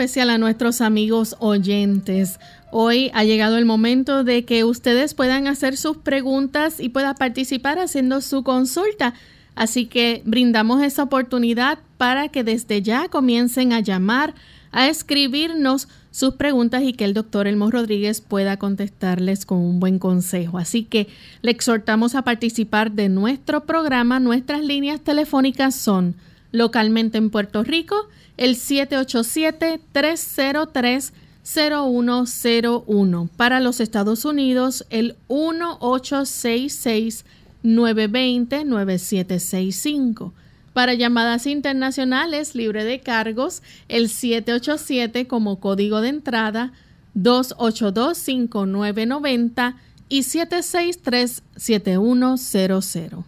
Especial a nuestros amigos oyentes. Hoy ha llegado el momento de que ustedes puedan hacer sus preguntas y puedan participar haciendo su consulta. Así que brindamos esa oportunidad para que desde ya comiencen a llamar, a escribirnos sus preguntas y que el doctor Elmo Rodríguez pueda contestarles con un buen consejo. Así que le exhortamos a participar de nuestro programa. Nuestras líneas telefónicas son localmente en Puerto Rico el 787-303-0101. Para los Estados Unidos, el 1866-920-9765. Para llamadas internacionales libre de cargos, el 787 como código de entrada, 282-5990 y 763-7100.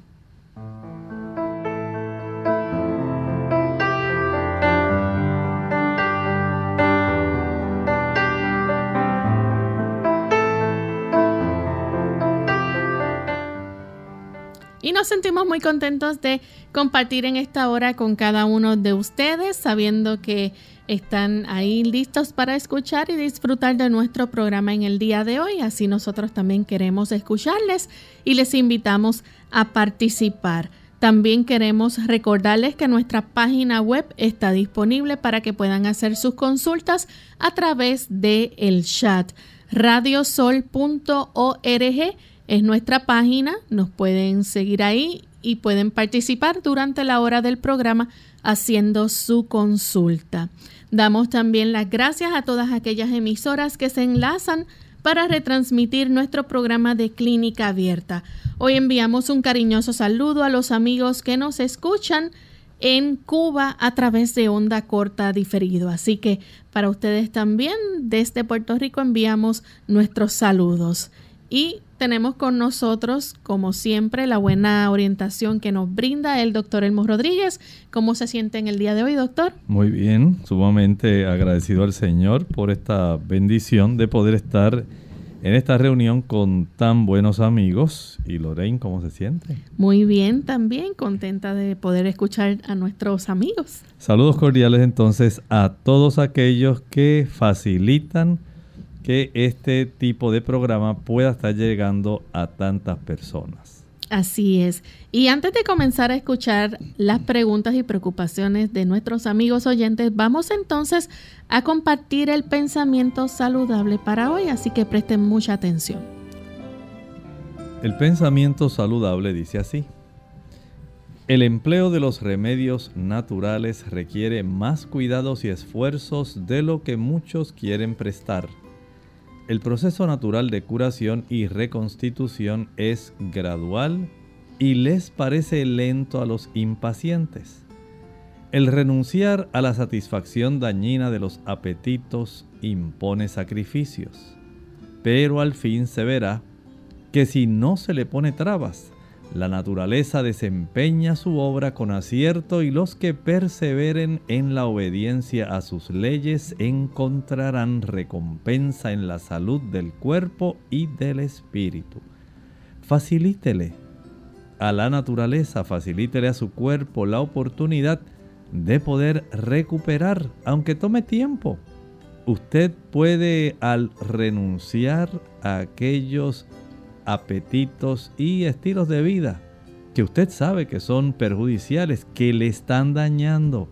Y nos sentimos muy contentos de compartir en esta hora con cada uno de ustedes, sabiendo que están ahí listos para escuchar y disfrutar de nuestro programa en el día de hoy. Así nosotros también queremos escucharles y les invitamos a participar. También queremos recordarles que nuestra página web está disponible para que puedan hacer sus consultas a través del el chat radiosol.org es nuestra página, nos pueden seguir ahí y pueden participar durante la hora del programa haciendo su consulta. Damos también las gracias a todas aquellas emisoras que se enlazan para retransmitir nuestro programa de clínica abierta. Hoy enviamos un cariñoso saludo a los amigos que nos escuchan en Cuba a través de onda corta diferido. Así que para ustedes también desde Puerto Rico enviamos nuestros saludos. Y tenemos con nosotros, como siempre, la buena orientación que nos brinda el doctor Elmo Rodríguez. ¿Cómo se siente en el día de hoy, doctor? Muy bien, sumamente agradecido al Señor por esta bendición de poder estar en esta reunión con tan buenos amigos. ¿Y Lorraine, cómo se siente? Muy bien, también contenta de poder escuchar a nuestros amigos. Saludos cordiales entonces a todos aquellos que facilitan que este tipo de programa pueda estar llegando a tantas personas. Así es. Y antes de comenzar a escuchar las preguntas y preocupaciones de nuestros amigos oyentes, vamos entonces a compartir el pensamiento saludable para hoy, así que presten mucha atención. El pensamiento saludable dice así. El empleo de los remedios naturales requiere más cuidados y esfuerzos de lo que muchos quieren prestar el proceso natural de curación y reconstitución es gradual y les parece lento a los impacientes. El renunciar a la satisfacción dañina de los apetitos impone sacrificios, pero al fin se verá que si no se le pone trabas, la naturaleza desempeña su obra con acierto y los que perseveren en la obediencia a sus leyes encontrarán recompensa en la salud del cuerpo y del espíritu. Facilítele a la naturaleza, facilítele a su cuerpo la oportunidad de poder recuperar, aunque tome tiempo. Usted puede al renunciar a aquellos apetitos y estilos de vida que usted sabe que son perjudiciales, que le están dañando,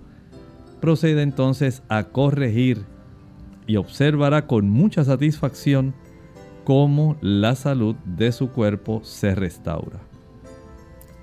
procede entonces a corregir y observará con mucha satisfacción cómo la salud de su cuerpo se restaura.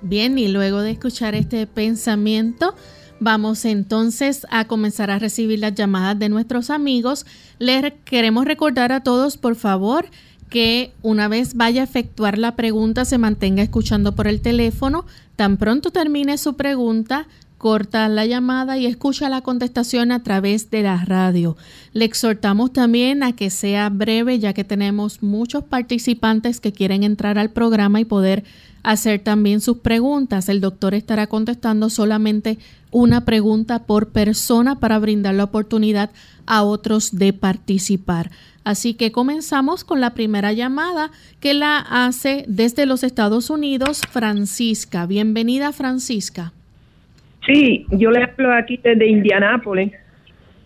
Bien, y luego de escuchar este pensamiento, vamos entonces a comenzar a recibir las llamadas de nuestros amigos. Les queremos recordar a todos, por favor, que una vez vaya a efectuar la pregunta se mantenga escuchando por el teléfono. Tan pronto termine su pregunta, corta la llamada y escucha la contestación a través de la radio. Le exhortamos también a que sea breve ya que tenemos muchos participantes que quieren entrar al programa y poder hacer también sus preguntas. El doctor estará contestando solamente una pregunta por persona para brindar la oportunidad a otros de participar. Así que comenzamos con la primera llamada que la hace desde los Estados Unidos Francisca. Bienvenida Francisca. Sí, yo le hablo aquí desde Indianápolis.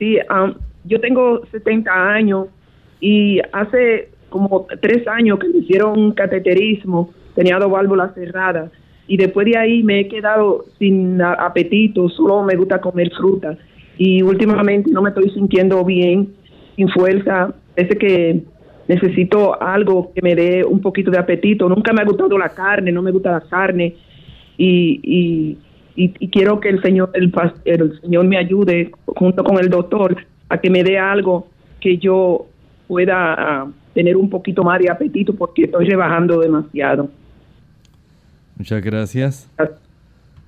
Sí, um, yo tengo 70 años y hace como tres años que me hicieron un cateterismo, tenía dos válvulas cerradas y después de ahí me he quedado sin apetito, solo me gusta comer fruta y últimamente no me estoy sintiendo bien, sin fuerza, parece que necesito algo que me dé un poquito de apetito, nunca me ha gustado la carne, no me gusta la carne y, y y, quiero que el Señor, el, el Señor me ayude junto con el doctor a que me dé algo que yo pueda ah, tener un poquito más de apetito porque estoy rebajando demasiado. Muchas gracias.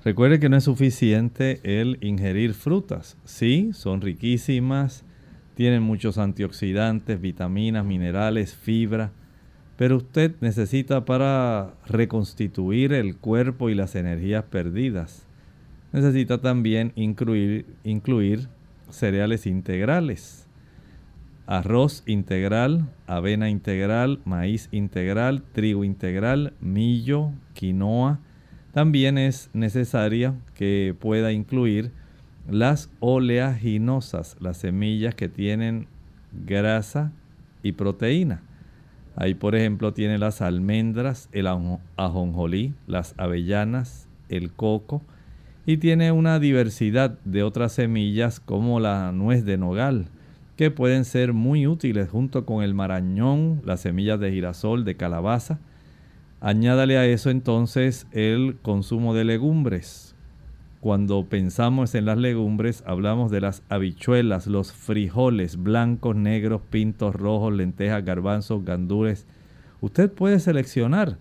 Recuerde que no es suficiente el ingerir frutas. Sí, son riquísimas, tienen muchos antioxidantes, vitaminas, minerales, fibra, pero usted necesita para reconstituir el cuerpo y las energías perdidas necesita también incluir, cereales integrales. Arroz integral, avena integral, maíz integral, trigo integral, millo, quinoa. También es necesaria que pueda incluir las oleaginosas, las semillas que tienen grasa y proteína. Ahí, por ejemplo, tiene las almendras, el ajonjolí, las avellanas, el coco, y tiene una diversidad de otras semillas como la nuez de nogal que pueden ser muy útiles junto con el marañón, las semillas de girasol, de calabaza. Añádale a eso entonces el consumo de legumbres. Cuando pensamos en las legumbres hablamos de las habichuelas, los frijoles blancos, negros, pintos, rojos, lentejas, garbanzos, gandules. Usted puede seleccionar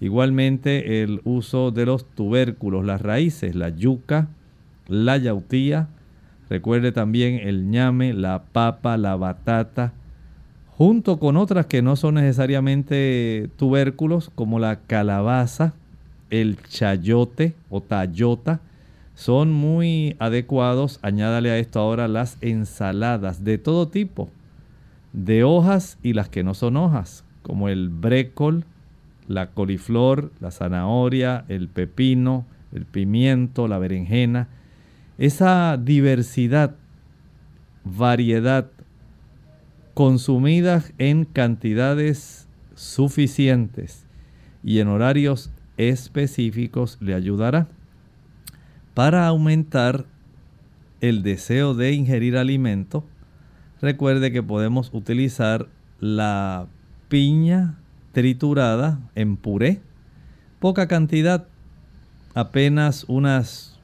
Igualmente el uso de los tubérculos, las raíces, la yuca, la yautía, recuerde también el ñame, la papa, la batata, junto con otras que no son necesariamente tubérculos, como la calabaza, el chayote o tayota, son muy adecuados. Añádale a esto ahora las ensaladas de todo tipo, de hojas y las que no son hojas, como el brécol, la coliflor, la zanahoria, el pepino, el pimiento, la berenjena. Esa diversidad, variedad, consumida en cantidades suficientes y en horarios específicos le ayudará para aumentar el deseo de ingerir alimento. Recuerde que podemos utilizar la piña, triturada en puré, poca cantidad, apenas unas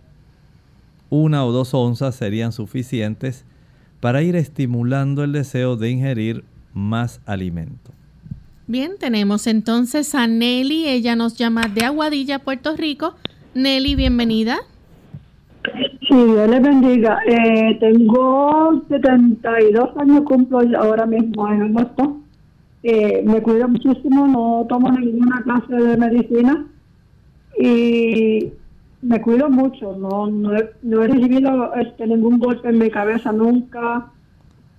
una o dos onzas serían suficientes para ir estimulando el deseo de ingerir más alimento. Bien, tenemos entonces a Nelly, ella nos llama de Aguadilla, Puerto Rico. Nelly, bienvenida. Sí, Dios le bendiga. Eh, tengo 72 años, cumplo ahora mismo en agosto. Eh, me cuido muchísimo, no tomo ninguna clase de medicina y me cuido mucho, no, no, he, recibido este, ningún golpe en mi cabeza nunca,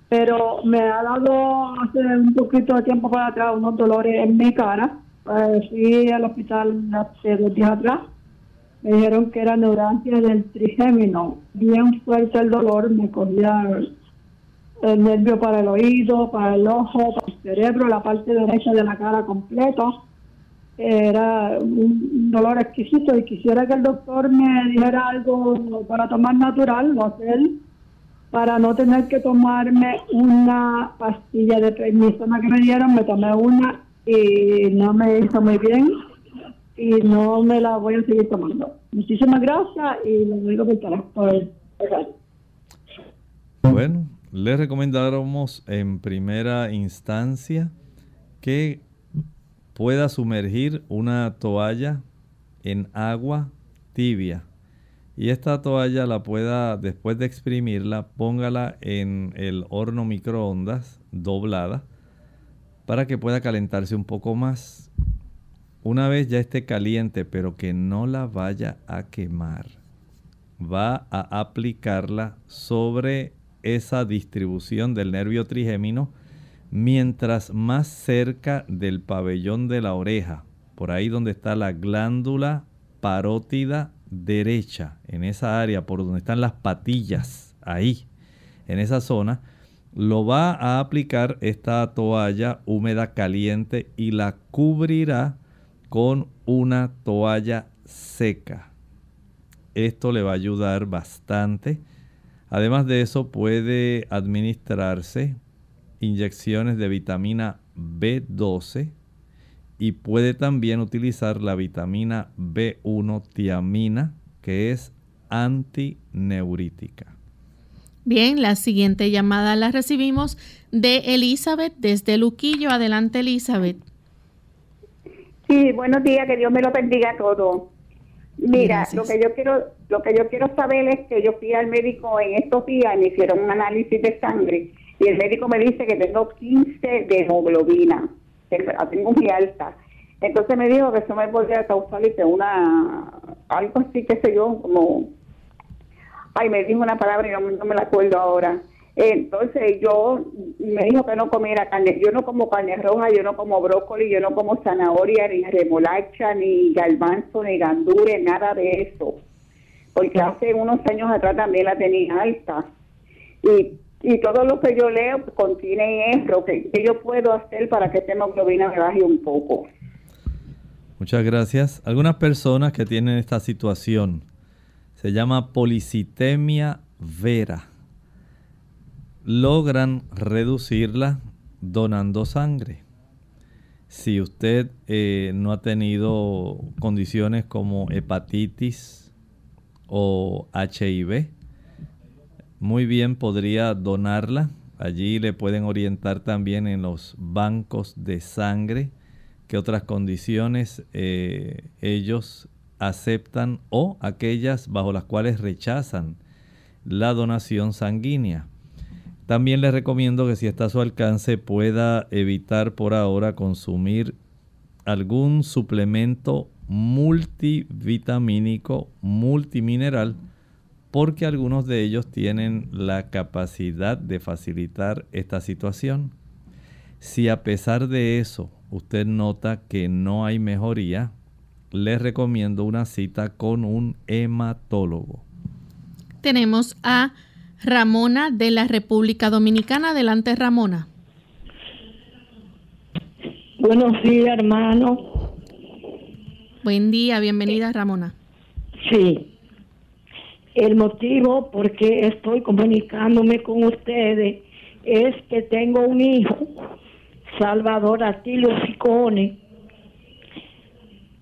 pero me ha dado hace un poquito de tiempo para atrás unos dolores en mi cara. Eh, fui al hospital hace dos días atrás Me dijeron que era neurancia del trigémino. Bien fuerte el dolor, me cogía el nervio para el oído, para el ojo, para el cerebro, la parte derecha de la cara completo. Era un dolor exquisito y quisiera que el doctor me dijera algo para tomar natural, lo hacer, para no tener que tomarme una pastilla de prednisona que me dieron. Me tomé una y no me hizo muy bien y no me la voy a seguir tomando. Muchísimas gracias y lo digo por el Bueno, le recomendáramos en primera instancia que pueda sumergir una toalla en agua tibia. Y esta toalla la pueda después de exprimirla póngala en el horno microondas doblada para que pueda calentarse un poco más una vez ya esté caliente pero que no la vaya a quemar va a aplicarla sobre esa distribución del nervio trigémino mientras más cerca del pabellón de la oreja, por ahí donde está la glándula parótida derecha, en esa área por donde están las patillas, ahí, en esa zona, lo va a aplicar esta toalla húmeda caliente y la cubrirá con una toalla seca. Esto le va a ayudar bastante Además de eso puede administrarse inyecciones de vitamina B12 y puede también utilizar la vitamina B1 tiamina que es antineurítica. Bien, la siguiente llamada la recibimos de Elizabeth desde Luquillo. Adelante, Elizabeth. Sí, buenos días, que Dios me lo bendiga a todos. Mira, lo que yo quiero lo que yo quiero saber es que yo fui al médico en estos días, me hicieron un análisis de sangre y el médico me dice que tengo 15 de hemoglobina, que la tengo muy alta. Entonces me dijo que eso me podría causar una, algo así, que sé yo, como, ay, me dijo una palabra y no me la acuerdo ahora entonces yo me dijo que no comiera carne. Yo no como carne roja, yo no como brócoli, yo no como zanahoria, ni remolacha, ni galvanzo, ni gandure, nada de eso. Porque hace unos años atrás también la tenía alta. Y, y todo lo que yo leo contiene hierro. ¿Qué, yo puedo hacer para que esta hemoglobina me baje un poco? Muchas gracias. Algunas personas que tienen esta situación se llama policitemia vera logran reducirla donando sangre. Si usted eh, no ha tenido condiciones como hepatitis o HIV, muy bien podría donarla. Allí le pueden orientar también en los bancos de sangre qué otras condiciones eh, ellos aceptan o aquellas bajo las cuales rechazan la donación sanguínea. También les recomiendo que si está a su alcance pueda evitar por ahora consumir algún suplemento multivitamínico, multimineral, porque algunos de ellos tienen la capacidad de facilitar esta situación. Si a pesar de eso usted nota que no hay mejoría, les recomiendo una cita con un hematólogo. Tenemos a Ramona de la República Dominicana. Adelante, Ramona. Buenos días, hermano. Buen día, bienvenida, Ramona. Sí. El motivo por qué estoy comunicándome con ustedes es que tengo un hijo, Salvador Atilio Sicone,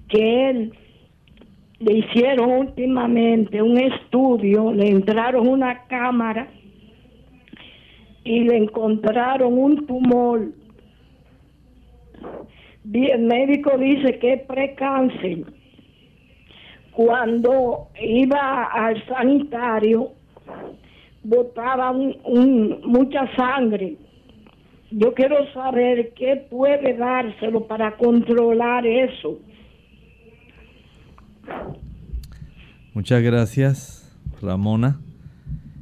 que él le hicieron últimamente un estudio, le entraron una cámara y le encontraron un tumor. El médico dice que es precáncer. Cuando iba al sanitario, botaba mucha sangre. Yo quiero saber qué puede dárselo para controlar eso. Muchas gracias, Ramona.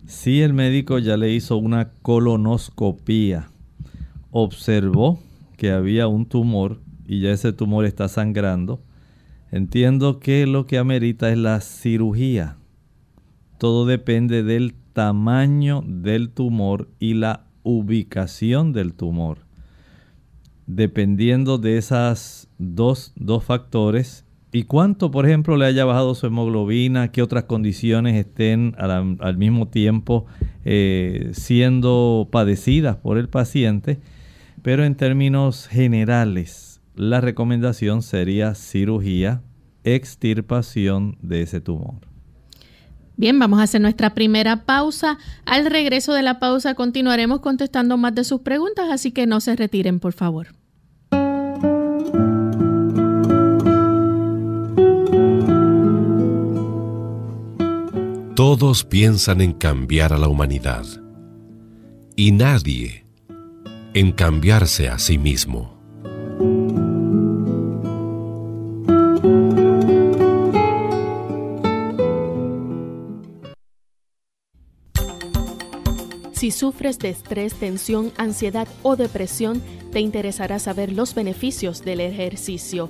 Si el médico ya le hizo una colonoscopía, observó que había un tumor y ya ese tumor está sangrando, Entiendo que lo que amerita es la cirugía. Todo depende del tamaño del tumor y la ubicación del tumor. Dependiendo de esas dos, factores y cuánto, por ejemplo, le haya bajado su hemoglobina, qué otras condiciones estén al, mismo tiempo eh, siendo padecidas por el paciente. Pero en términos generales, la recomendación sería cirugía, extirpación de ese tumor. Bien, vamos a hacer nuestra primera pausa. Al regreso de la pausa continuaremos contestando más de sus preguntas, así que no se retiren, por favor. Todos piensan en cambiar a la humanidad y nadie en cambiarse a sí mismo. Si sufres de estrés, tensión, ansiedad o depresión, te interesará saber los beneficios del ejercicio.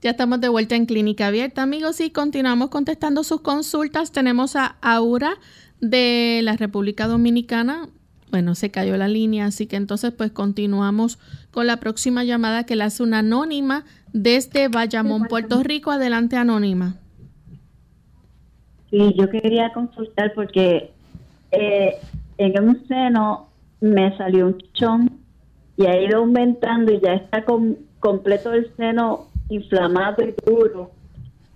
Ya estamos de vuelta en Clínica Abierta, amigos, y continuamos contestando sus consultas. Tenemos a Aura de la República Dominicana. Bueno, se cayó la línea, así que entonces pues continuamos con la próxima llamada que la hace una anónima desde Bayamón, Puerto Rico. Adelante, anónima. Sí, yo quería consultar porque eh, en un seno me salió un chichón y ha ido aumentando y ya está completo el seno inflamado y duro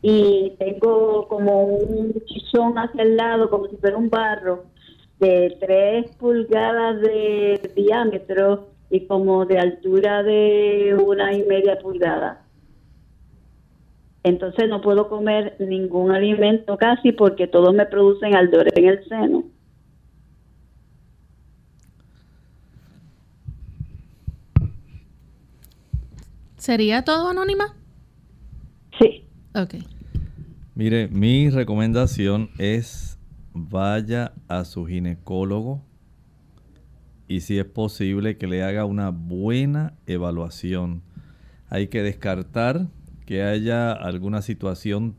y tengo como un chichón hacia el lado, como si fuera un barro, de tres pulgadas de diámetro y como de altura de una y media pulgada. Entonces no puedo comer ningún alimento casi porque todos me producen ardores en el seno. ¿Sería todo anónima? Ok. Mire, mi recomendación es vaya a su ginecólogo y si es posible que le haga una buena evaluación. Hay que descartar que haya alguna situación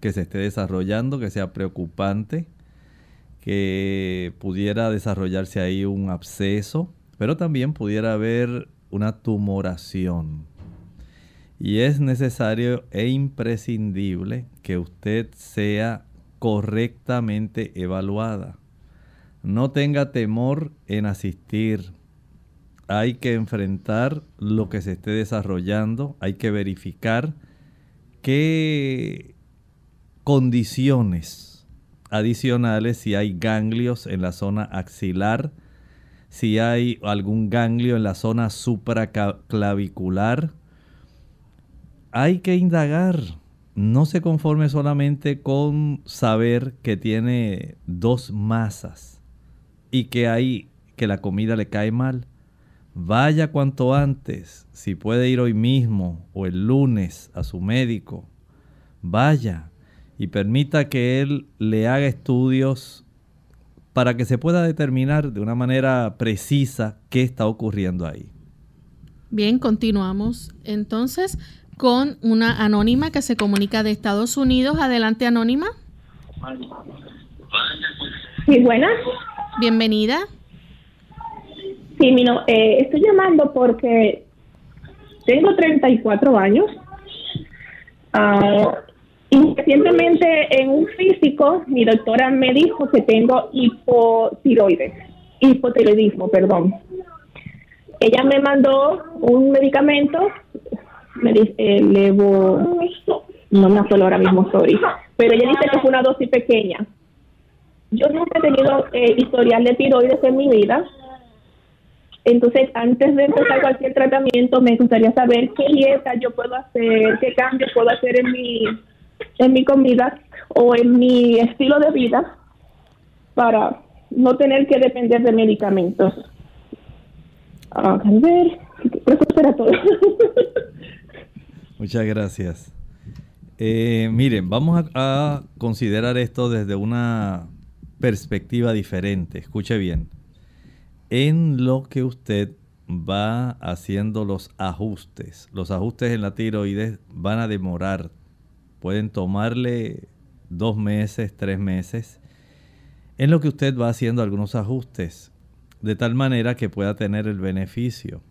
que se esté desarrollando que sea preocupante, que pudiera desarrollarse ahí un absceso, pero también pudiera haber una tumoración y es necesario e imprescindible que usted sea correctamente evaluada. No tenga temor en asistir. hay que enfrentar lo que se esté desarrollando, hay que verificar qué condiciones adicionales, si hay ganglios en la zona axilar, si hay algún ganglio en la zona supraclavicular. Hay que indagar. No se conforme solamente con saber que tiene dos masas y que hay que la comida le cae mal. Vaya cuanto antes, si puede ir hoy mismo o el lunes a su médico, vaya y permita que él le haga estudios para que se pueda determinar de una manera precisa qué está ocurriendo ahí. Bien, continuamos entonces con una anónima que se comunica de Estados Unidos. Adelante, anónima. Sí, buenas. Bienvenida. Sí, mino, eh, estoy llamando porque tengo 34 años. Uh, y recientemente en un físico, mi doctora me dijo que tengo hipotiroides, hipotiroidismo, perdón. Ella me mandó un medicamento, me dice, eh, levo, no me acuerdo ahora mismo, sorry, pero ella dice que fue una dosis pequeña. Yo nunca he tenido eh, historial de tiroides en mi vida, entonces, antes de empezar cualquier tratamiento, me gustaría saber qué dieta yo puedo hacer, qué cambios puedo hacer en mi en mi comida o en mi estilo de vida para no tener que depender de medicamentos. a ver, eso todo. Muchas gracias. Eh, miren, vamos a, considerar esto desde una perspectiva diferente. Escuche bien. En lo que usted va haciendo los ajustes, los ajustes en la tiroides van a demorar Pueden tomarle dos meses, tres meses, en lo que usted va haciendo algunos ajustes, de tal manera que pueda tener el beneficio.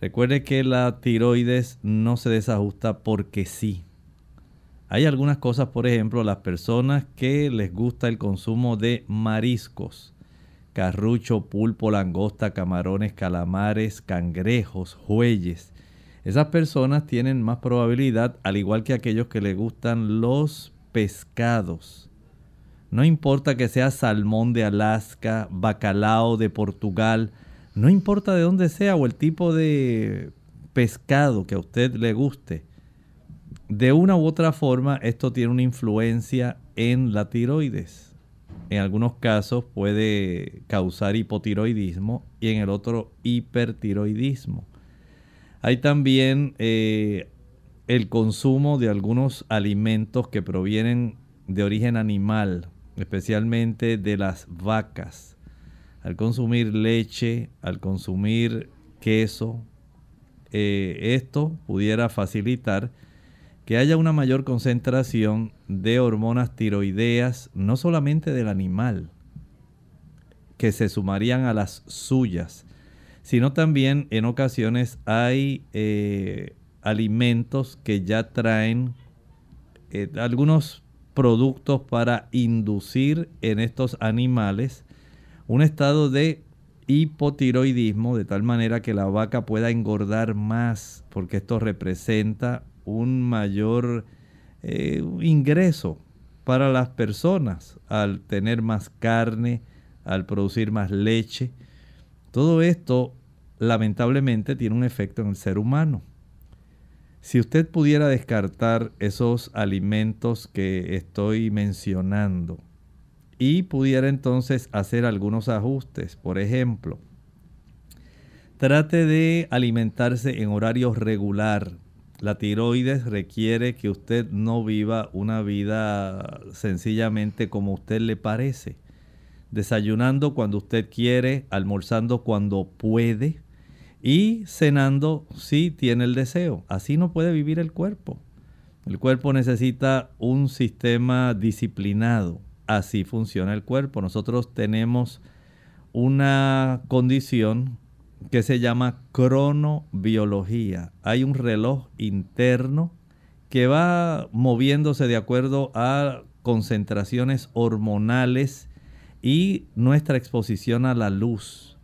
Recuerde que la tiroides no se desajusta porque sí. Hay algunas cosas, por ejemplo, las personas que les gusta el consumo de mariscos, carrucho, pulpo, langosta, camarones, calamares, cangrejos, jueyes. Esas personas tienen más probabilidad, al igual que aquellos que les gustan los pescados. No importa que sea salmón de Alaska, bacalao de Portugal, no importa de dónde sea o el tipo de pescado que a usted le guste. De una u otra forma, esto tiene una influencia en la tiroides. En algunos casos puede causar hipotiroidismo y en el otro hipertiroidismo. Hay también eh, el consumo de algunos alimentos que provienen de origen animal, especialmente de las vacas. Al consumir leche, al consumir queso, eh, esto pudiera facilitar que haya una mayor concentración de hormonas tiroideas, no solamente del animal, que se sumarían a las suyas, sino también en ocasiones hay eh, alimentos que ya traen eh, algunos productos para inducir en estos animales un estado de hipotiroidismo de tal manera que la vaca pueda engordar más porque esto representa un mayor eh, ingreso para las personas al tener más carne, al producir más leche. Todo esto lamentablemente tiene un efecto en el ser humano. Si usted pudiera descartar esos alimentos que estoy mencionando y pudiera entonces hacer algunos ajustes, por ejemplo, trate de alimentarse en horario regular. La tiroides requiere que usted no viva una vida sencillamente como usted le parece. Desayunando cuando usted quiere, almorzando cuando puede, y cenando si tiene el deseo. Así no puede vivir el cuerpo. El cuerpo necesita un sistema disciplinado. Así funciona el cuerpo. Nosotros tenemos una condición que se llama cronobiología. Hay un reloj interno que va moviéndose de acuerdo a concentraciones hormonales y nuestra exposición a la luz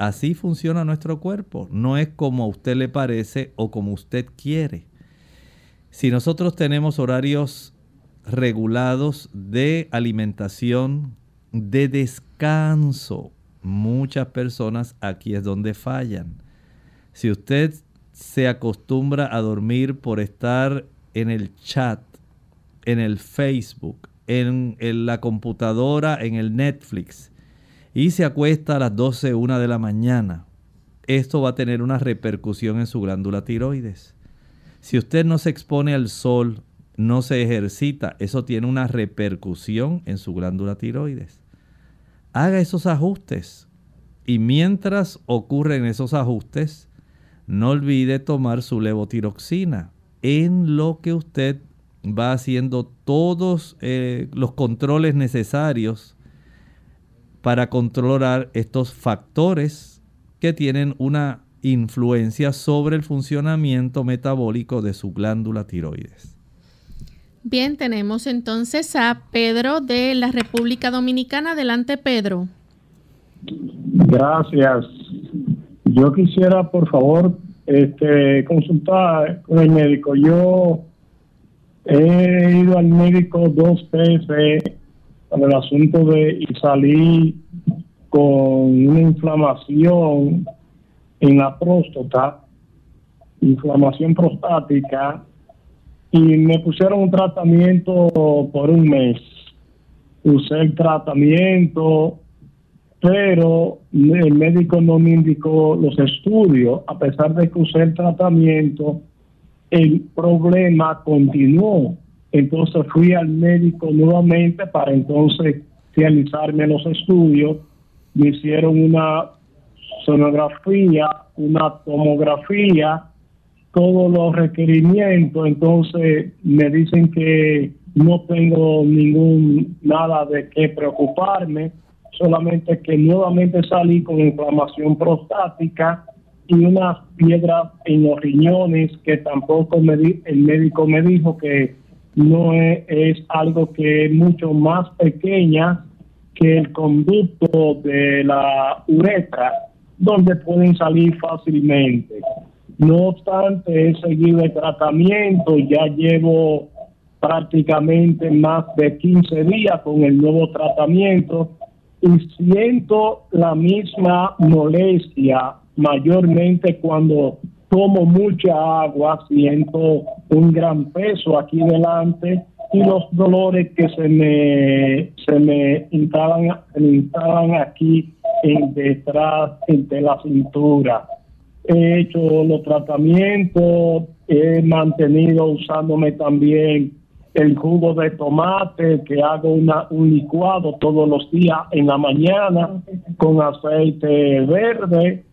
Así funciona nuestro cuerpo. No es como a usted le parece o como usted quiere. Si nosotros tenemos horarios regulados de alimentación, de descanso, muchas personas aquí es donde fallan. Si usted se acostumbra a dormir por estar en el chat, en el Facebook, en, la computadora, en el Netflix, y se acuesta a las 12, 1 de la mañana, esto va a tener una repercusión en su glándula tiroides. Si usted no se expone al sol, no se ejercita, eso tiene una repercusión en su glándula tiroides. Haga esos ajustes. Y mientras ocurren esos ajustes, no olvide tomar su levotiroxina en lo que usted va haciendo todos eh, los controles necesarios para controlar estos factores que tienen una influencia sobre el funcionamiento metabólico de su glándula tiroides. Bien, tenemos entonces a Pedro de la República Dominicana. Adelante, Pedro. Gracias. Yo quisiera, por favor, este, consultar con el médico. Yo he ido al médico dos veces con el asunto de y salí con una inflamación en la próstata, inflamación prostática, y me pusieron un tratamiento por un mes. Usé el tratamiento, pero el médico no me indicó los estudios, a pesar de que usé el tratamiento, el problema continuó. Entonces fui al médico nuevamente para entonces realizarme los estudios. Me hicieron una sonografía, una tomografía, todos los requerimientos. Entonces me dicen que no tengo ningún nada de qué preocuparme solamente que nuevamente salí con inflamación prostática y unas piedras en los riñones que tampoco me el médico me dijo que no es, algo que es mucho más pequeña que el conducto de la uretra donde pueden salir fácilmente. No obstante, he seguido el tratamiento, ya llevo prácticamente más de 15 días con el nuevo tratamiento y siento la misma molestia mayormente cuando tomo mucha agua, siento un gran peso aquí delante y los dolores que se me se me instalan, aquí en detrás de la cintura. He hecho los tratamientos, he mantenido usándome también el jugo de tomate, que hago una, un licuado todos los días en la mañana con aceite verde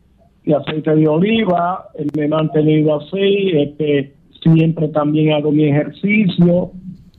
y aceite de oliva. Me he mantenido así. Este, siempre también hago mi ejercicio.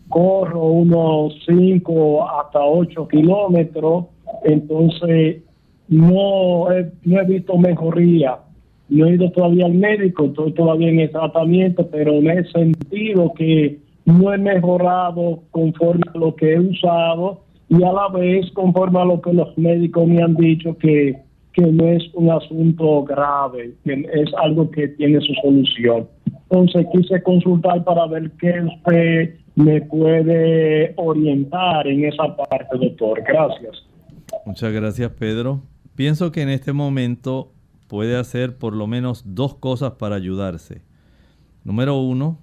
Corro unos 5 hasta 8 kilómetros. Entonces, no no he visto mejoría. No he ido todavía al médico, estoy todavía en el tratamiento, pero me he sentido que no he mejorado conforme a lo que he usado y a la vez conforme a lo que los médicos me han dicho que, que no es un asunto grave, es algo que tiene su solución. Entonces quise consultar para ver qué usted me puede orientar en esa parte, doctor. Gracias. Muchas gracias, Pedro. Pienso que en este momento puede hacer por lo menos dos cosas para ayudarse. Número uno,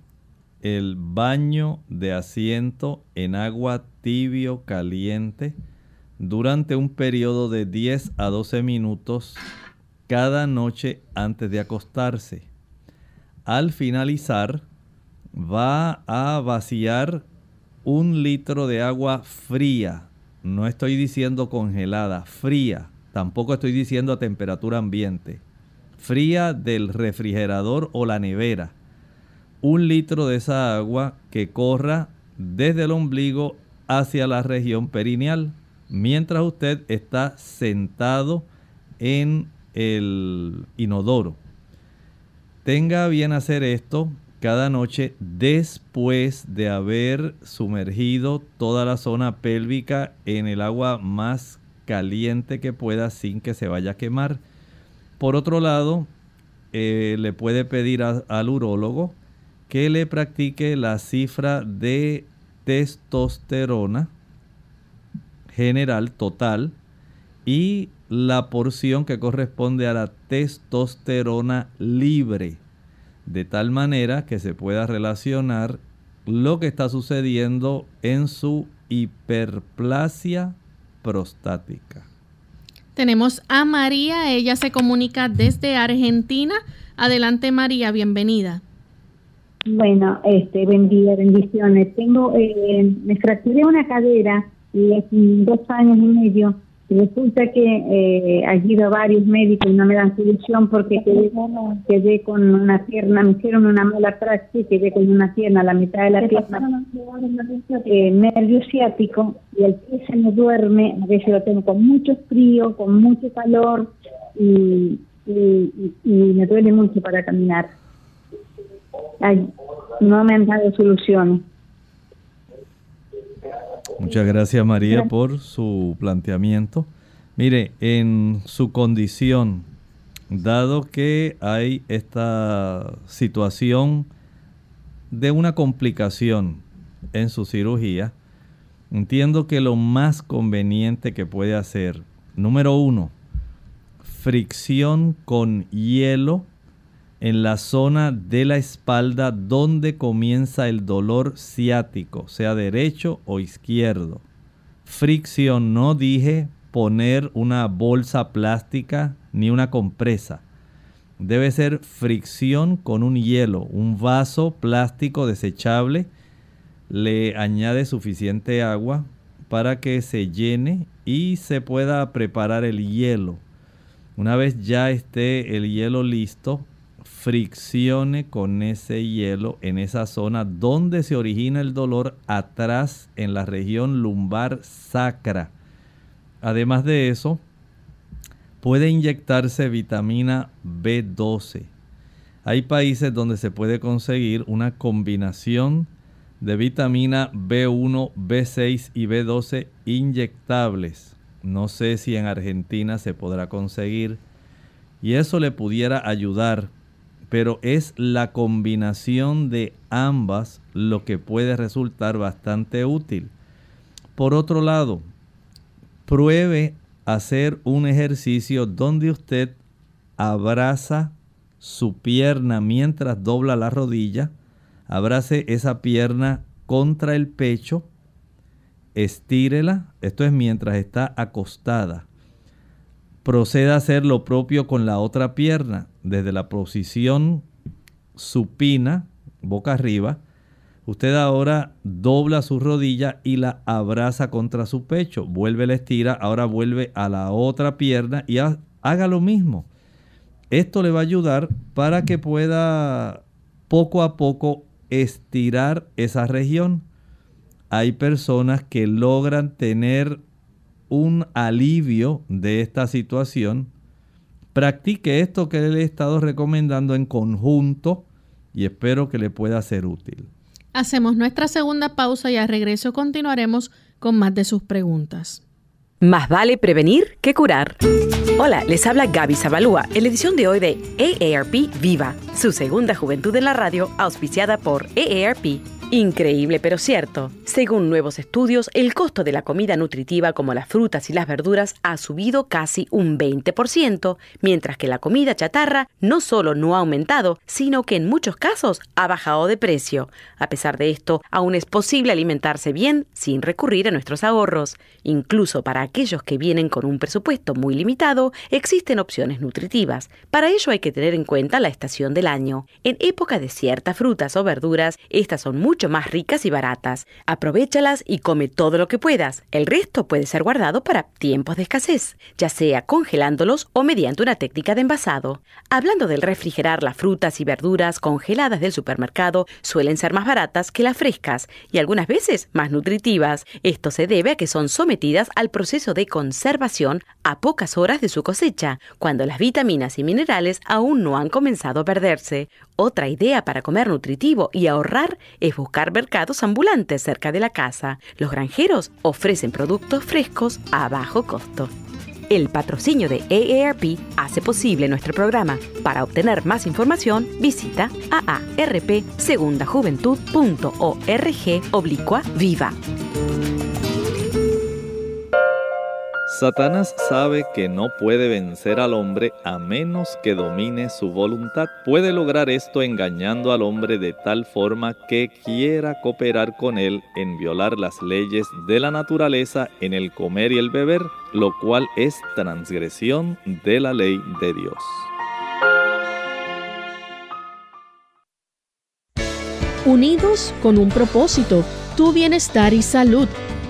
el baño de asiento en agua tibio caliente durante un periodo de 10 a 12 minutos cada noche antes de acostarse. Al finalizar, va a vaciar un litro de agua fría. No estoy diciendo congelada, fría. Tampoco estoy diciendo a temperatura ambiente. Fría del refrigerador o la nevera un litro de esa agua que corra desde el ombligo hacia la región perineal mientras usted está sentado en el inodoro. Tenga bien hacer esto cada noche después de haber sumergido toda la zona pélvica en el agua más caliente que pueda sin que se vaya a quemar. Por otro lado, eh, le puede pedir al urólogo que le practique la cifra de testosterona general total y la porción que corresponde a la testosterona libre, de tal manera que se pueda relacionar lo que está sucediendo en su hiperplasia prostática. Tenemos a María, ella se comunica desde Argentina. Adelante María, bienvenida. Bueno, este, bendiga, bendiciones. Tengo, eh, me fracturé una cadera y hace dos años y medio resulta que eh, he ido a varios médicos y no me dan solución porque quedé, quedé con una pierna, me hicieron una mala praxis, quedé con una pierna, la mitad de la pierna, eh, nervio ciático y el pie se me duerme, a veces lo tengo con mucho frío, con mucho calor y, y, me duele mucho para caminar. no me han dado solución. Muchas gracias María por su planteamiento. Mire, en su condición, dado que hay esta situación de una complicación en su cirugía, entiendo que lo más conveniente que puede hacer, número uno, fricción con hielo en la zona de la espalda donde comienza el dolor ciático, sea derecho o izquierdo. Fricción, no dije poner una bolsa plástica ni una compresa. Debe ser fricción con un hielo, un vaso plástico desechable. Le añade suficiente agua para que se llene y se pueda preparar el hielo. Una vez ya esté el hielo listo, friccione con ese hielo en esa zona donde se origina el dolor atrás en la región lumbar sacra. Además de eso, puede inyectarse vitamina B12. Hay países donde se puede conseguir una combinación de vitamina B1, B6 y B12 inyectables. No sé si en Argentina se podrá conseguir. Y eso le pudiera ayudar pero es la combinación de ambas lo que puede resultar bastante útil. Por otro lado, pruebe hacer un ejercicio donde usted abraza su pierna mientras dobla la rodilla, abrace esa pierna contra el pecho, estírela, esto es mientras está acostada proceda a hacer lo propio con la otra pierna, desde la posición supina, boca arriba. Usted ahora dobla su rodilla y la abraza contra su pecho. Vuelve la estira, ahora vuelve a la otra pierna y haga lo mismo. Esto le va a ayudar para que pueda poco a poco estirar esa región. Hay personas que logran tener un alivio de esta situación, practique esto que le he estado recomendando en conjunto y espero que le pueda ser útil. Hacemos nuestra segunda pausa y al regreso continuaremos con más de sus preguntas. Más vale prevenir que curar. Hola, les habla Gaby Zabalúa en la edición de hoy de AARP Viva, su segunda juventud en la radio auspiciada por AARP Increíble pero cierto. Según nuevos estudios, el costo de la comida nutritiva como las frutas y las verduras ha subido casi un 20%, mientras que la comida chatarra no solo no ha aumentado, sino que en muchos casos ha bajado de precio. A pesar de esto, aún es posible alimentarse bien sin recurrir a nuestros ahorros. Incluso para aquellos que vienen con un presupuesto muy limitado, existen opciones nutritivas. Para ello hay que tener en cuenta la estación del año. En época de ciertas frutas o verduras, estas son muy mucho más ricas y baratas. Aprovechalas y come todo lo que puedas. El resto puede ser guardado para tiempos de escasez, ya sea congelándolos o mediante una técnica de envasado. Hablando del refrigerar las frutas y verduras congeladas del supermercado, suelen ser más baratas que las frescas y algunas veces más nutritivas. Esto se debe a que son sometidas al proceso de conservación a pocas horas de su cosecha, cuando las vitaminas y minerales aún no han comenzado a perderse. Otra idea para comer nutritivo y ahorrar es buscar mercados ambulantes cerca de la casa. Los granjeros ofrecen productos frescos a bajo costo. El patrocinio de AARP hace posible nuestro programa. Para obtener más información, visita aarpsegundajuventud.org oblicua viva. Satanás sabe que no puede vencer al hombre a menos que domine su voluntad. Puede lograr esto engañando al hombre de tal forma que quiera cooperar con él en violar las leyes de la naturaleza en el comer y el beber, lo cual es transgresión de la ley de Dios. Unidos con un propósito, tu bienestar y salud.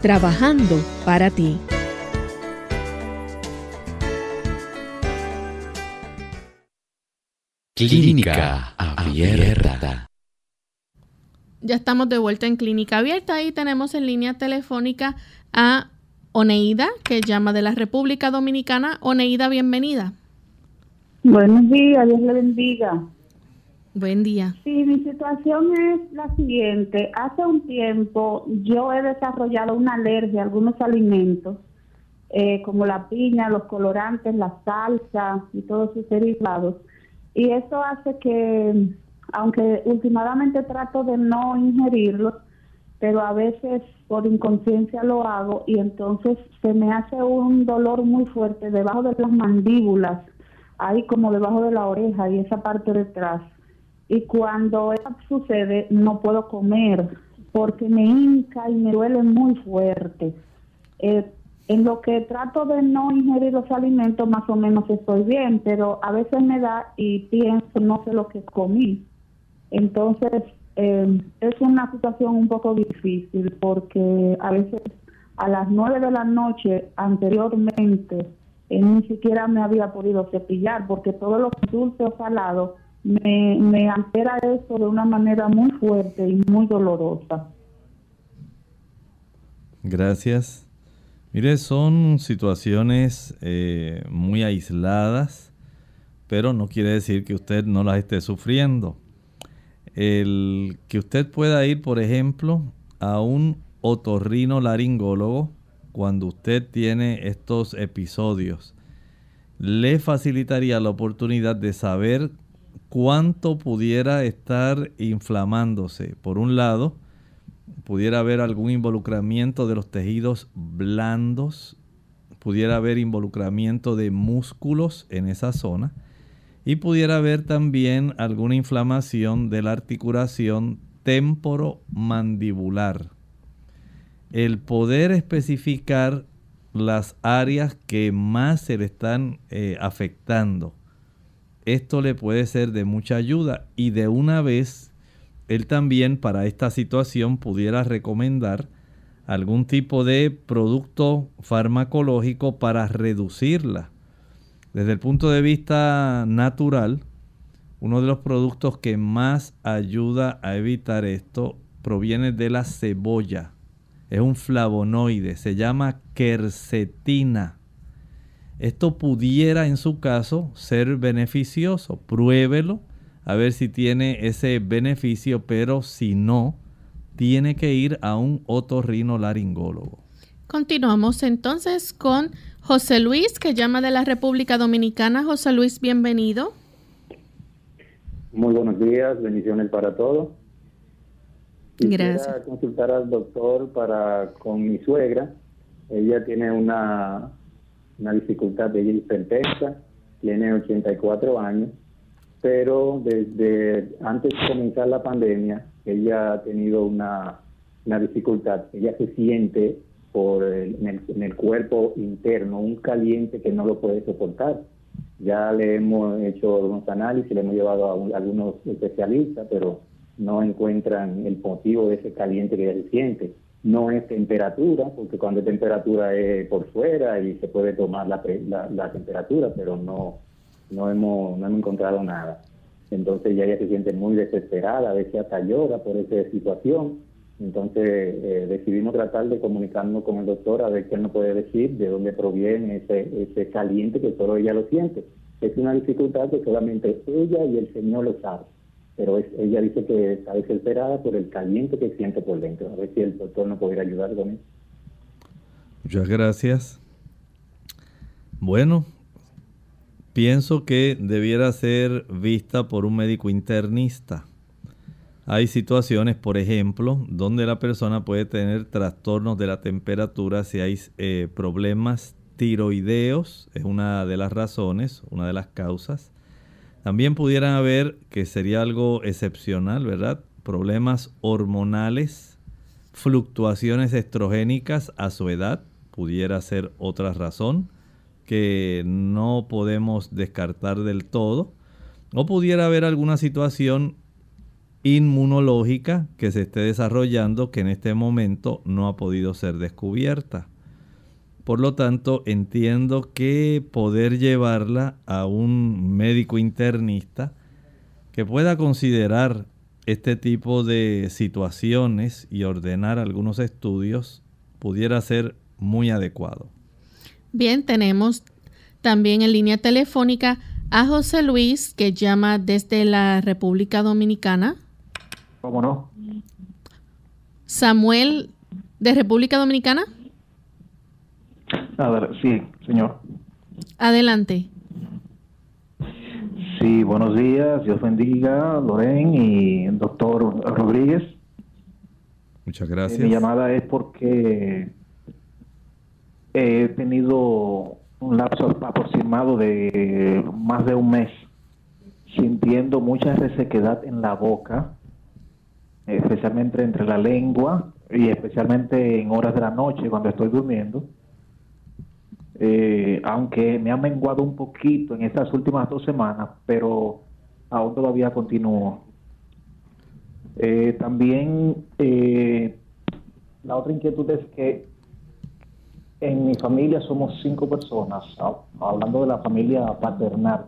trabajando para ti. Clínica Abierta. Ya estamos de vuelta en Clínica Abierta y tenemos en línea telefónica a Oneida, que llama de la República Dominicana. Oneida, bienvenida. Buenos días, Dios le bendiga. Buen día. Sí, mi situación es la siguiente. Hace un tiempo yo he desarrollado una alergia a algunos alimentos, eh, como la piña, los colorantes, la salsa y todos sus derivados. Y eso hace que, aunque últimamente trato de no ingerirlos, pero a veces por inconsciencia lo hago y entonces se me hace un dolor muy fuerte debajo de las mandíbulas, ahí como debajo de la oreja y esa parte detrás y cuando eso sucede no puedo comer porque me hinca y me duele muy fuerte. Eh, en lo que trato de no ingerir los alimentos más o menos estoy bien, pero a veces me da y pienso no sé lo que comí. Entonces eh, es una situación un poco difícil porque a veces a las nueve de la noche anteriormente eh, ni siquiera me había podido cepillar porque todo lo dulce o salado me, me altera eso de una manera muy fuerte y muy dolorosa. Gracias. Mire, son situaciones eh, muy aisladas, pero no quiere decir que usted no las esté sufriendo. El que usted pueda ir, por ejemplo, a un otorrino laringólogo cuando usted tiene estos episodios, le facilitaría la oportunidad de saber cuánto pudiera estar inflamándose. Por un lado, pudiera haber algún involucramiento de los tejidos blandos, pudiera haber involucramiento de músculos en esa zona y pudiera haber también alguna inflamación de la articulación temporomandibular. El poder especificar las áreas que más se le están eh, afectando esto le puede ser de mucha ayuda y de una vez él también para esta situación pudiera recomendar algún tipo de producto farmacológico para reducirla. Desde el punto de vista natural, uno de los productos que más ayuda a evitar esto proviene de la cebolla. Es un flavonoide, se llama quercetina. Esto pudiera en su caso ser beneficioso. Pruébelo a ver si tiene ese beneficio, pero si no, tiene que ir a un otorrinolaringólogo. Continuamos entonces con José Luis, que llama de la República Dominicana. José Luis, bienvenido. Muy buenos días, bendiciones para todos. Gracias. consultar al doctor para con mi suegra. Ella tiene una una dificultad de hipertensa, tiene 84 años, pero desde antes de comenzar la pandemia, ella ha tenido una, dificultad. Ella se siente por en, el, cuerpo interno un caliente que no lo puede soportar. Ya le hemos hecho algunos análisis, le hemos llevado a, algunos especialistas, pero no encuentran el motivo de ese caliente que ella siente. No es temperatura, porque cuando es temperatura es por fuera y se puede tomar la, la, temperatura, pero no, no, hemos, no hemos encontrado nada. Entonces ya ella se siente muy desesperada, a veces hasta llora por esa situación. Entonces eh, decidimos tratar de comunicarnos con el doctor a ver qué nos puede decir, de dónde proviene ese, ese caliente que solo ella lo siente. Es una dificultad que solamente ella y el Señor lo saben pero ella dice que está desesperada por el caliente que siente por dentro. A ver si el doctor nos pudiera ayudar con eso. Muchas gracias. Bueno, pienso que debiera ser vista por un médico internista. Hay situaciones, por ejemplo, donde la persona puede tener trastornos de la temperatura si hay eh, problemas tiroideos, es una de las razones, una de las causas. También pudieran haber, que sería algo excepcional, ¿verdad? Problemas hormonales, fluctuaciones estrogénicas a su edad, pudiera ser otra razón que no podemos descartar del todo. O pudiera haber alguna situación inmunológica que se esté desarrollando que en este momento no ha podido ser descubierta. Por lo tanto, entiendo que poder llevarla a un médico internista que pueda considerar este tipo de situaciones y ordenar algunos estudios pudiera ser muy adecuado. Bien, tenemos también en línea telefónica a José Luis que llama desde la República Dominicana. ¿Cómo no? Samuel de República Dominicana. A ver, sí, señor. Adelante. Sí, buenos días. Dios bendiga, Loren y el doctor Rodríguez. Muchas gracias. mi llamada es porque he tenido un lapso aproximado de más de un mes sintiendo mucha resequedad en la boca, especialmente entre la lengua y especialmente en horas de la noche cuando estoy durmiendo eh, aunque me ha menguado un poquito en estas últimas dos semanas, pero aún todavía continúo. Eh, también eh, la otra inquietud es que en mi familia somos cinco personas, hablando de la familia paternal.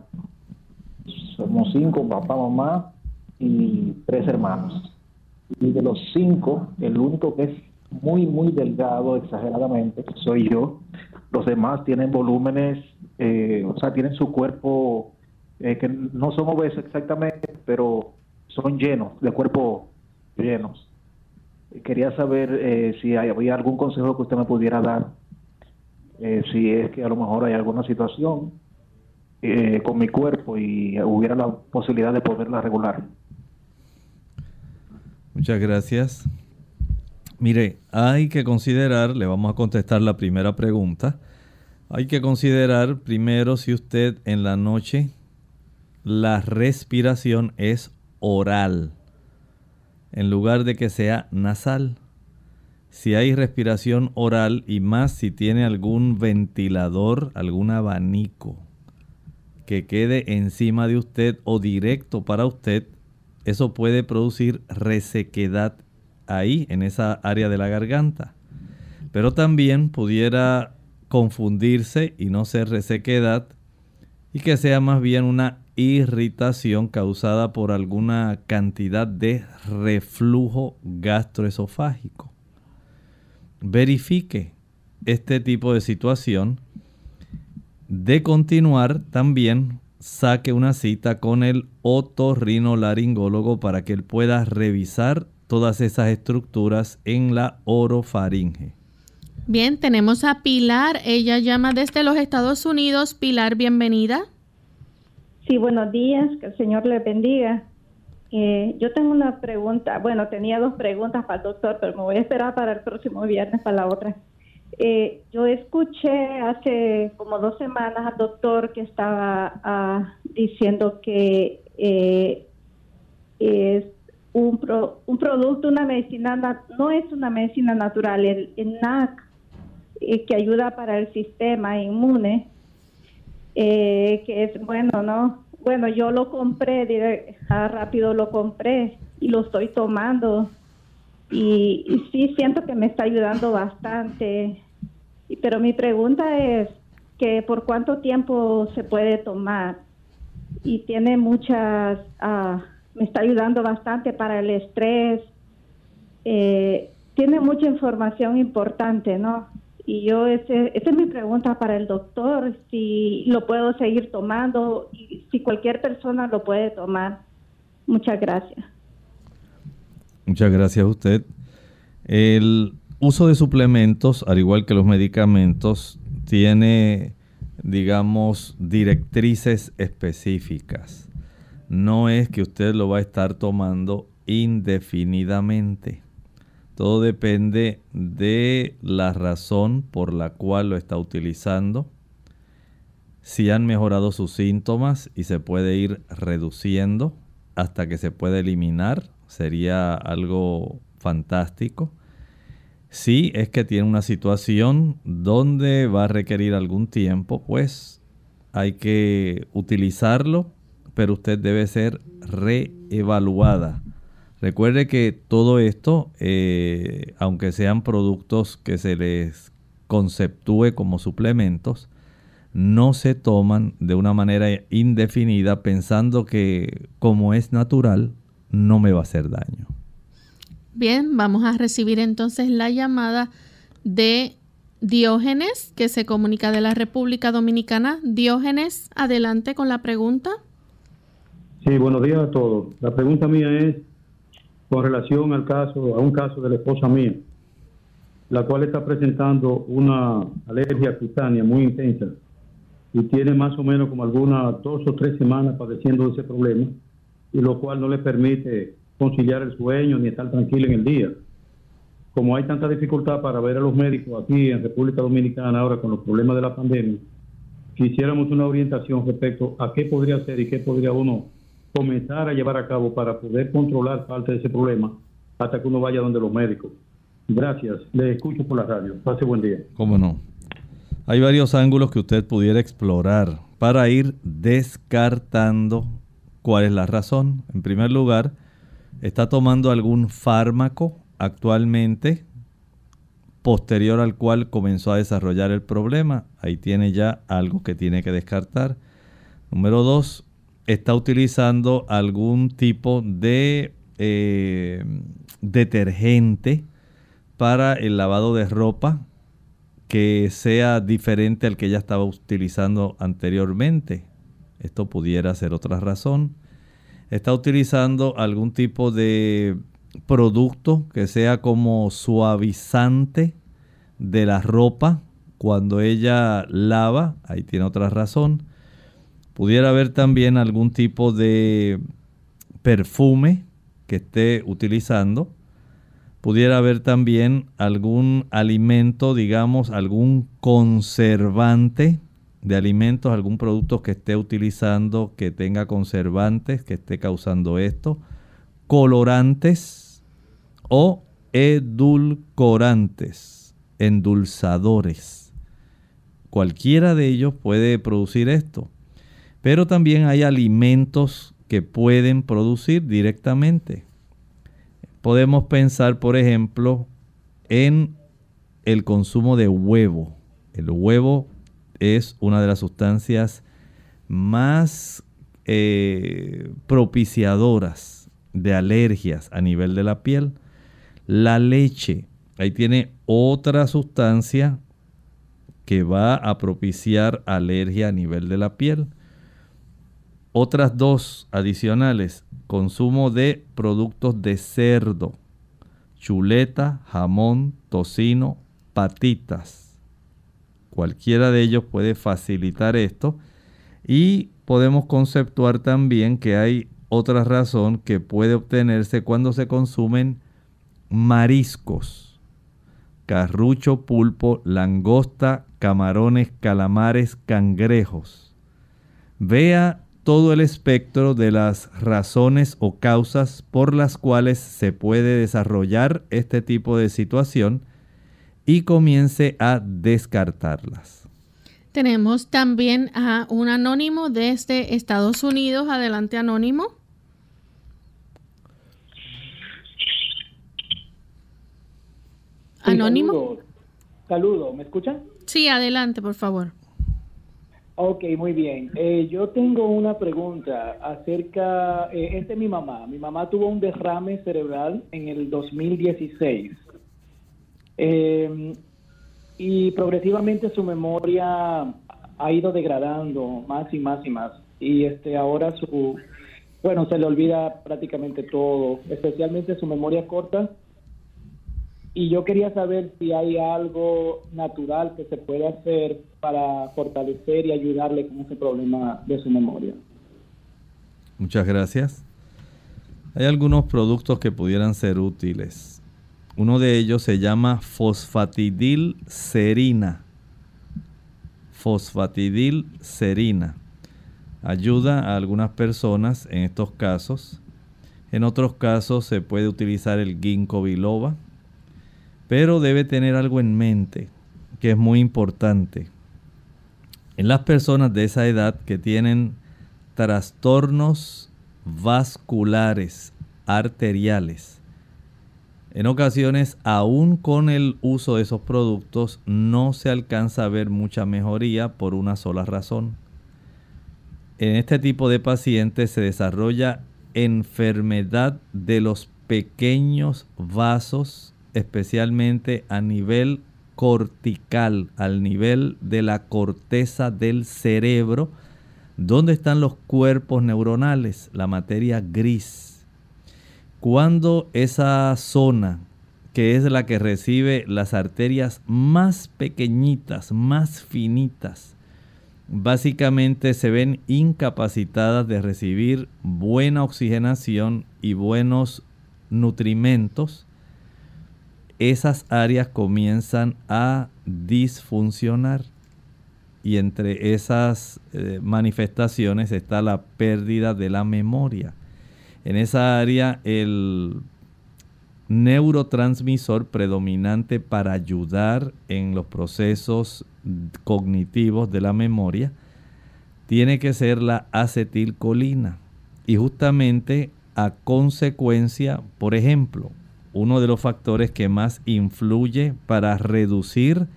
Somos cinco, papá, mamá y tres hermanos. Y de los cinco, el único que es muy, muy delgado, exageradamente, soy yo. Los demás tienen volúmenes, eh, o sea, tienen su cuerpo eh, que no son obesos exactamente, pero son llenos, de cuerpo llenos. Quería saber eh, si había algún consejo que usted me pudiera dar, si es que a lo mejor hay alguna situación con mi cuerpo y hubiera la posibilidad de poderla regular. Muchas gracias. Mire, hay que considerar, le vamos a contestar la primera pregunta, hay que considerar primero si usted en la noche la respiración es oral en lugar de que sea nasal. Si hay respiración oral y más si tiene algún ventilador, algún abanico que quede encima de usted o directo para usted, eso puede producir resequedad ahí, en esa área de la garganta. Pero también pudiera confundirse y no ser resequedad y que sea más bien una irritación causada por alguna cantidad de reflujo gastroesofágico. Verifique este tipo de situación. De continuar, también saque una cita con el otorrinolaringólogo para que él pueda revisar todas esas estructuras en la orofaringe. Bien, tenemos a Pilar. Ella llama desde los Estados Unidos. Pilar, bienvenida. Sí, buenos días. Que el Señor le bendiga. Eh, yo tengo una pregunta. Bueno, tenía dos preguntas para el doctor, pero me voy a esperar para el próximo viernes para la otra. Eh, yo escuché hace como dos semanas al doctor que estaba ah, diciendo que eh, es un, un producto, una medicina, no es una medicina natural, el, NAC, eh, que ayuda para el sistema inmune, eh, que es bueno, ¿no? Bueno, yo lo compré, rápido lo compré y lo estoy tomando. y, sí siento que me está ayudando bastante. Pero mi pregunta es que por cuánto tiempo se puede tomar y tiene muchas, ah, me está ayudando bastante para el estrés. Eh, tiene mucha información importante, ¿no? Y yo, ese, esa es mi pregunta para el doctor, si lo puedo seguir tomando y si cualquier persona lo puede tomar. Muchas gracias. Muchas gracias a usted. El uso de suplementos, al igual que los medicamentos, tiene, digamos, directrices específicas. No es que usted lo va a estar tomando indefinidamente. Todo depende de la razón por la cual lo está utilizando. Si han mejorado sus síntomas y se puede ir reduciendo hasta que se pueda eliminar, sería algo fantástico. Si es que tiene una situación donde va a requerir algún tiempo, pues hay que utilizarlo, pero usted debe ser reevaluada Recuerde que todo esto, eh, aunque sean productos que se les conceptúe como suplementos, no se toman de una manera indefinida pensando que como es natural, no me va a hacer daño. Bien, vamos a recibir entonces la llamada de Diógenes, que se comunica de la República Dominicana. Diógenes, adelante con la pregunta. Sí, buenos días a todos. La pregunta mía es, con relación al caso, a un caso de la esposa mía, la cual está presentando una alergia cutánea muy intensa y tiene más o menos como algunas dos o tres semanas padeciendo ese problema y lo cual no le permite conciliar el sueño ni estar tranquila en el día. Como hay tanta dificultad para ver a los médicos aquí en República Dominicana ahora con los problemas de la pandemia, quisiéramos una orientación respecto a qué podría hacer y qué podría uno comenzar a llevar a cabo para poder controlar parte de ese problema hasta que uno vaya donde los médicos. Gracias, le escucho por la radio. Pase buen día. ¿Cómo no? Hay varios ángulos que usted pudiera explorar para ir descartando cuál es la razón. En primer lugar, ¿está tomando algún fármaco actualmente posterior al cual comenzó a desarrollar el problema? Ahí tiene ya algo que tiene que descartar. Número dos, está utilizando algún tipo de eh, detergente para el lavado de ropa que sea diferente al que ya estaba utilizando anteriormente. Esto pudiera ser otra razón. Está utilizando algún tipo de producto que sea como suavizante de la ropa cuando ella lava. Ahí tiene otra razón Pudiera haber también algún tipo de perfume que esté utilizando. Pudiera haber también algún alimento, digamos, algún conservante de alimentos, algún producto que esté utilizando que tenga conservantes, que esté causando esto, colorantes o edulcorantes, endulzadores. Cualquiera de ellos puede producir esto. Pero también hay alimentos que pueden producir directamente. Podemos pensar, por ejemplo, en el consumo de huevo. El huevo es una de las sustancias más eh, propiciadoras de alergias a nivel de la piel. La leche, ahí tiene otra sustancia que va a propiciar alergia a nivel de la piel. Otras dos adicionales, consumo de productos de cerdo, chuleta, jamón, tocino, patitas. Cualquiera de ellos puede facilitar esto y podemos conceptuar también que hay otra razón que puede obtenerse cuando se consumen mariscos, carrucho, pulpo, langosta, camarones, calamares, cangrejos. Vea todo el espectro de las razones o causas por las cuales se puede desarrollar este tipo de situación y comience a descartarlas. Tenemos también a un anónimo desde Estados Unidos. Adelante, anónimo. Anónimo. Saludos, ¿me escuchan? Sí, adelante, por favor. Ok, muy bien. Eh, yo tengo una pregunta acerca, eh, es de mi mamá. Mi mamá tuvo un derrame cerebral en el 2016. Eh, y progresivamente su memoria ha ido degradando más y más y más. Y este ahora su, bueno, se le olvida prácticamente todo, especialmente su memoria corta y yo quería saber si hay algo natural que se puede hacer para fortalecer y ayudarle con ese problema de su memoria. Muchas gracias. Hay algunos productos que pudieran ser útiles. Uno de ellos se llama fosfatidilcerina. Fosfatidilcerina. Ayuda a algunas personas en estos casos. En otros casos se puede utilizar el ginkgo biloba pero debe tener algo en mente que es muy importante. En las personas de esa edad que tienen trastornos vasculares arteriales, en ocasiones, aún con el uso de esos productos, no se alcanza a ver mucha mejoría por una sola razón. En este tipo de pacientes se desarrolla enfermedad de los pequeños vasos especialmente a nivel cortical, al nivel de la corteza del cerebro, donde están los cuerpos neuronales, la materia gris. Cuando esa zona, que es la que recibe las arterias más pequeñitas, más finitas, básicamente se ven incapacitadas de recibir buena oxigenación y buenos nutrimentos, esas áreas comienzan a disfuncionar. Y entre esas eh, manifestaciones está la pérdida de la memoria. En esa área el neurotransmisor predominante para ayudar en los procesos cognitivos de la memoria tiene que ser la acetilcolina. Y justamente a consecuencia, por ejemplo, uno de los factores que más influye para reducir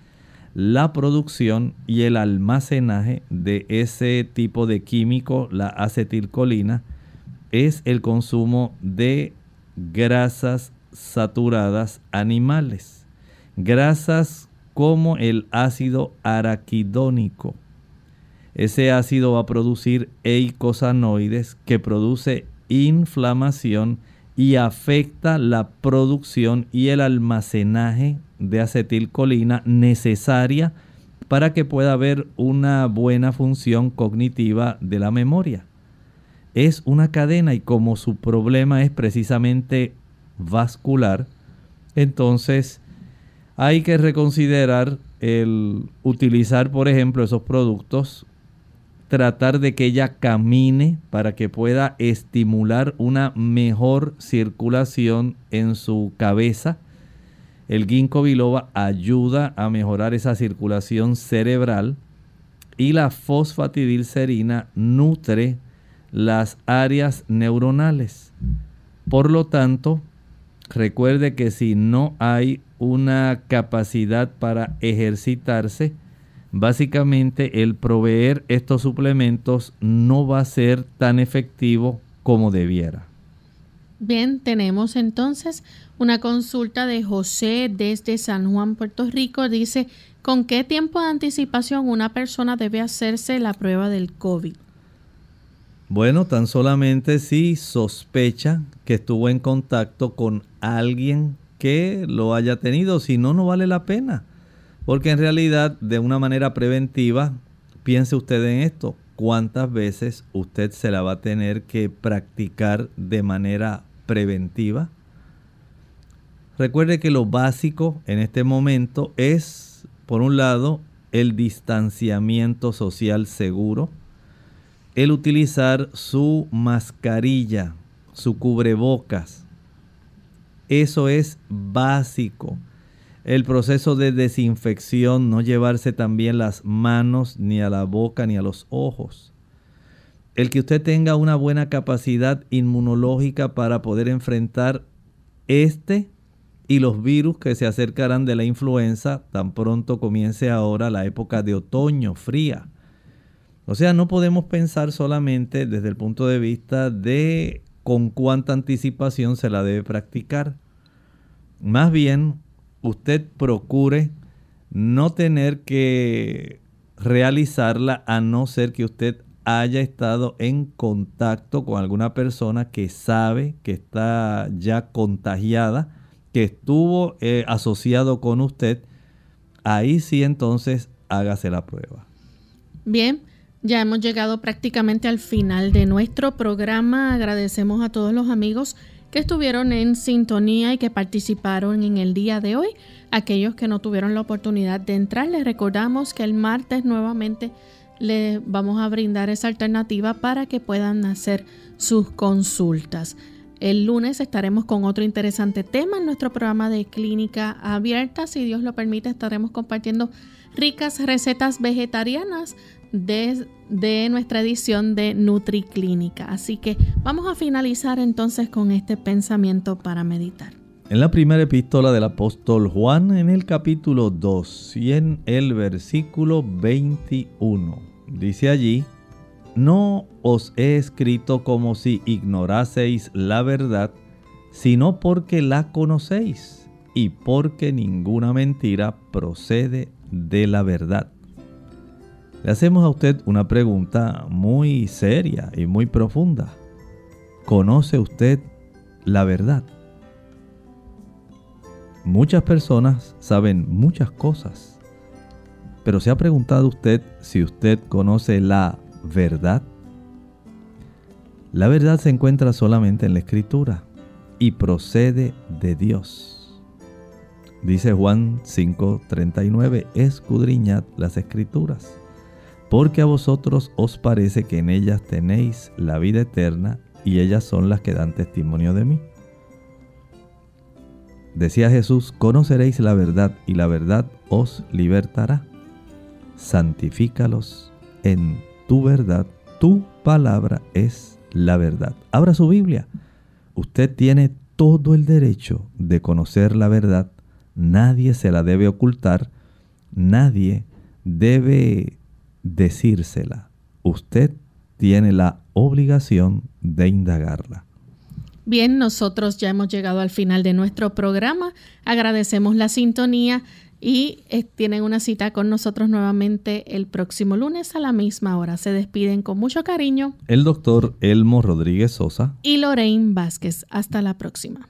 la producción y el almacenaje de ese tipo de químico, la acetilcolina, es el consumo de grasas saturadas animales. Grasas como el ácido araquidónico. Ese ácido va a producir eicosanoides que produce inflamación y afecta la producción y el almacenaje de acetilcolina necesaria para que pueda haber una buena función cognitiva de la memoria. Es una cadena y como su problema es precisamente vascular, entonces hay que reconsiderar el utilizar, por ejemplo, esos productos tratar de que ella camine para que pueda estimular una mejor circulación en su cabeza. El ginkgo biloba ayuda a mejorar esa circulación cerebral y la fosfatidilcerina nutre las áreas neuronales. Por lo tanto, recuerde que si no hay una capacidad para ejercitarse, básicamente el proveer estos suplementos no va a ser tan efectivo como debiera. Bien, tenemos entonces una consulta de José desde San Juan, Puerto Rico. Dice, ¿con qué tiempo de anticipación una persona debe hacerse la prueba del COVID? Bueno, tan solamente si sospecha que estuvo en contacto con alguien que lo haya tenido, si no, no vale la pena. Porque en realidad, de una manera preventiva, piense usted en esto. ¿Cuántas veces usted se la va a tener que practicar de manera preventiva? Recuerde que lo básico en este momento es, por un lado, el distanciamiento social seguro, el utilizar su mascarilla, su cubrebocas. Eso es básico el proceso de desinfección, no llevarse también las manos ni a la boca ni a los ojos. El que usted tenga una buena capacidad inmunológica para poder enfrentar este y los virus que se acercarán de la influenza tan pronto comience ahora la época de otoño fría. O sea, no podemos pensar solamente desde el punto de vista de con cuánta anticipación se la debe practicar. Más bien, usted procure no tener que realizarla a no ser que usted haya estado en contacto con alguna persona que sabe que está ya contagiada, que estuvo eh, asociado con usted, ahí sí entonces hágase la prueba. Bien, ya hemos llegado prácticamente al final de nuestro programa. Agradecemos a todos los amigos que estuvieron en sintonía y que participaron en el día de hoy. Aquellos que no tuvieron la oportunidad de entrar, les recordamos que el martes nuevamente les vamos a brindar esa alternativa para que puedan hacer sus consultas. El lunes estaremos con otro interesante tema en nuestro programa de clínica abierta. Si Dios lo permite, estaremos compartiendo ricas recetas vegetarianas de, nuestra edición de NutriClínica. Así que vamos a finalizar entonces con este pensamiento para meditar. En la primera epístola del apóstol Juan, en el capítulo 2 y en el versículo 21, dice allí, no os he escrito como si ignoraseis la verdad, sino porque la conocéis y porque ninguna mentira procede de la verdad. Le hacemos a usted una pregunta muy seria y muy profunda. ¿Conoce usted la verdad? Muchas personas saben muchas cosas, pero ¿se ha preguntado usted si usted conoce la verdad? La verdad se encuentra solamente en la escritura y procede de Dios. Dice Juan 5:39, escudriñad las escrituras, porque a vosotros os parece que en ellas tenéis la vida eterna y ellas son las que dan testimonio de mí. Decía Jesús, conoceréis la verdad y la verdad os libertará. Santifícalos en tu verdad. Tu palabra es la verdad. Abra su Biblia. Usted tiene todo el derecho de conocer la verdad. Nadie se la debe ocultar. Nadie debe decírsela. Usted tiene la obligación de indagarla. Bien, nosotros ya hemos llegado al final de nuestro programa. Agradecemos la sintonía y eh, tienen una cita con nosotros nuevamente el próximo lunes a la misma hora. Se despiden con mucho cariño. El doctor Elmo Rodríguez Sosa y Lorraine Vázquez. Hasta la próxima.